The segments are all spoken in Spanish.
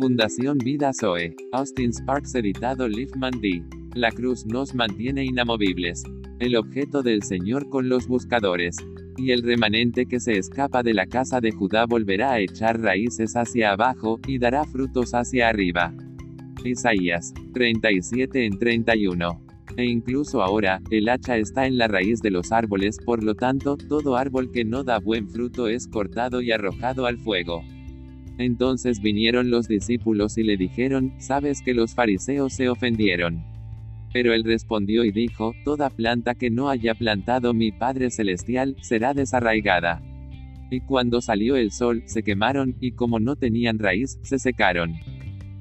Fundación Vida Zoe. Austin Sparks editado Liefman D. La cruz nos mantiene inamovibles. El objeto del Señor con los buscadores. Y el remanente que se escapa de la casa de Judá volverá a echar raíces hacia abajo, y dará frutos hacia arriba. Isaías 37 en 31. E incluso ahora, el hacha está en la raíz de los árboles, por lo tanto, todo árbol que no da buen fruto es cortado y arrojado al fuego. Entonces vinieron los discípulos y le dijeron, sabes que los fariseos se ofendieron. Pero él respondió y dijo, Toda planta que no haya plantado mi Padre Celestial, será desarraigada. Y cuando salió el sol, se quemaron, y como no tenían raíz, se secaron.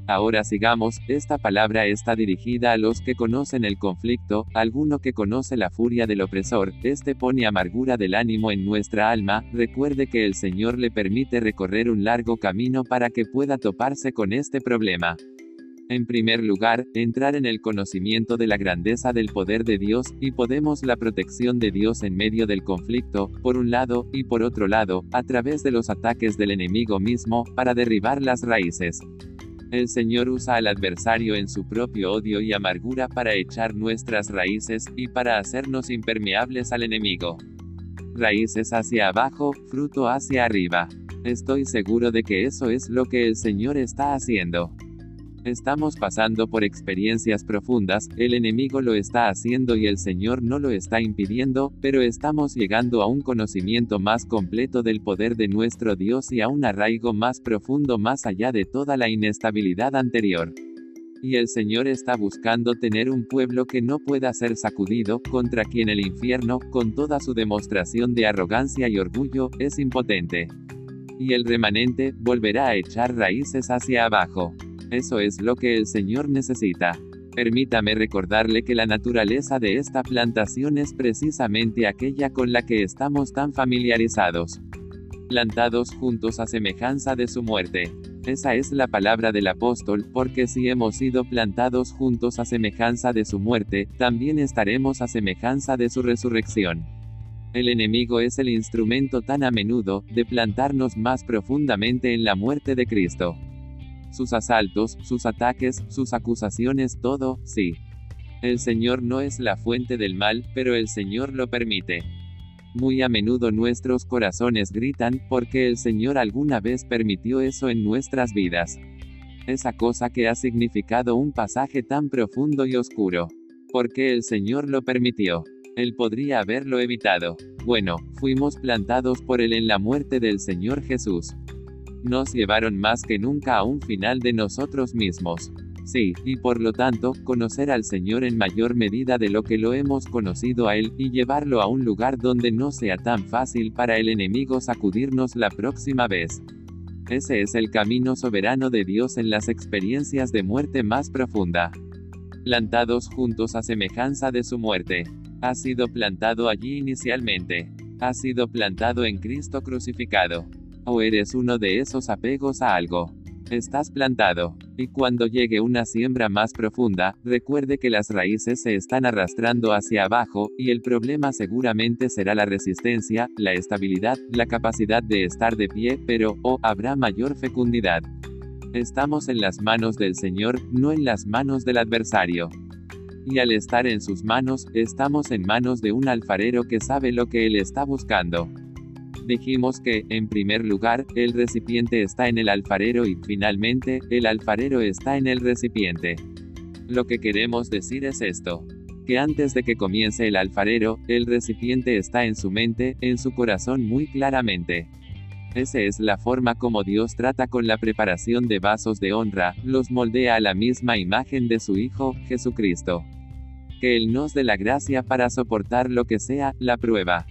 Ahora sigamos, esta palabra está dirigida a los que conocen el conflicto, alguno que conoce la furia del opresor, este pone amargura del ánimo en nuestra alma, recuerde que el Señor le permite recorrer un largo camino para que pueda toparse con este problema. En primer lugar, entrar en el conocimiento de la grandeza del poder de Dios, y podemos la protección de Dios en medio del conflicto, por un lado, y por otro lado, a través de los ataques del enemigo mismo, para derribar las raíces. El Señor usa al adversario en su propio odio y amargura para echar nuestras raíces, y para hacernos impermeables al enemigo. Raíces hacia abajo, fruto hacia arriba. Estoy seguro de que eso es lo que el Señor está haciendo. Estamos pasando por experiencias profundas, el enemigo lo está haciendo y el Señor no lo está impidiendo, pero estamos llegando a un conocimiento más completo del poder de nuestro Dios y a un arraigo más profundo más allá de toda la inestabilidad anterior. Y el Señor está buscando tener un pueblo que no pueda ser sacudido, contra quien el infierno, con toda su demostración de arrogancia y orgullo, es impotente. Y el remanente, volverá a echar raíces hacia abajo. Eso es lo que el Señor necesita. Permítame recordarle que la naturaleza de esta plantación es precisamente aquella con la que estamos tan familiarizados. Plantados juntos a semejanza de su muerte. Esa es la palabra del apóstol, porque si hemos sido plantados juntos a semejanza de su muerte, también estaremos a semejanza de su resurrección. El enemigo es el instrumento tan a menudo, de plantarnos más profundamente en la muerte de Cristo sus asaltos, sus ataques, sus acusaciones, todo, sí. El Señor no es la fuente del mal, pero el Señor lo permite. Muy a menudo nuestros corazones gritan, porque el Señor alguna vez permitió eso en nuestras vidas. Esa cosa que ha significado un pasaje tan profundo y oscuro. Porque el Señor lo permitió. Él podría haberlo evitado. Bueno, fuimos plantados por Él en la muerte del Señor Jesús nos llevaron más que nunca a un final de nosotros mismos. Sí, y por lo tanto, conocer al Señor en mayor medida de lo que lo hemos conocido a Él, y llevarlo a un lugar donde no sea tan fácil para el enemigo sacudirnos la próxima vez. Ese es el camino soberano de Dios en las experiencias de muerte más profunda. Plantados juntos a semejanza de su muerte. Ha sido plantado allí inicialmente. Ha sido plantado en Cristo crucificado. O eres uno de esos apegos a algo. Estás plantado. Y cuando llegue una siembra más profunda, recuerde que las raíces se están arrastrando hacia abajo, y el problema seguramente será la resistencia, la estabilidad, la capacidad de estar de pie, pero, o, oh, habrá mayor fecundidad. Estamos en las manos del Señor, no en las manos del adversario. Y al estar en sus manos, estamos en manos de un alfarero que sabe lo que él está buscando. Dijimos que, en primer lugar, el recipiente está en el alfarero y, finalmente, el alfarero está en el recipiente. Lo que queremos decir es esto. Que antes de que comience el alfarero, el recipiente está en su mente, en su corazón muy claramente. Esa es la forma como Dios trata con la preparación de vasos de honra, los moldea a la misma imagen de su Hijo, Jesucristo. Que Él nos dé la gracia para soportar lo que sea, la prueba.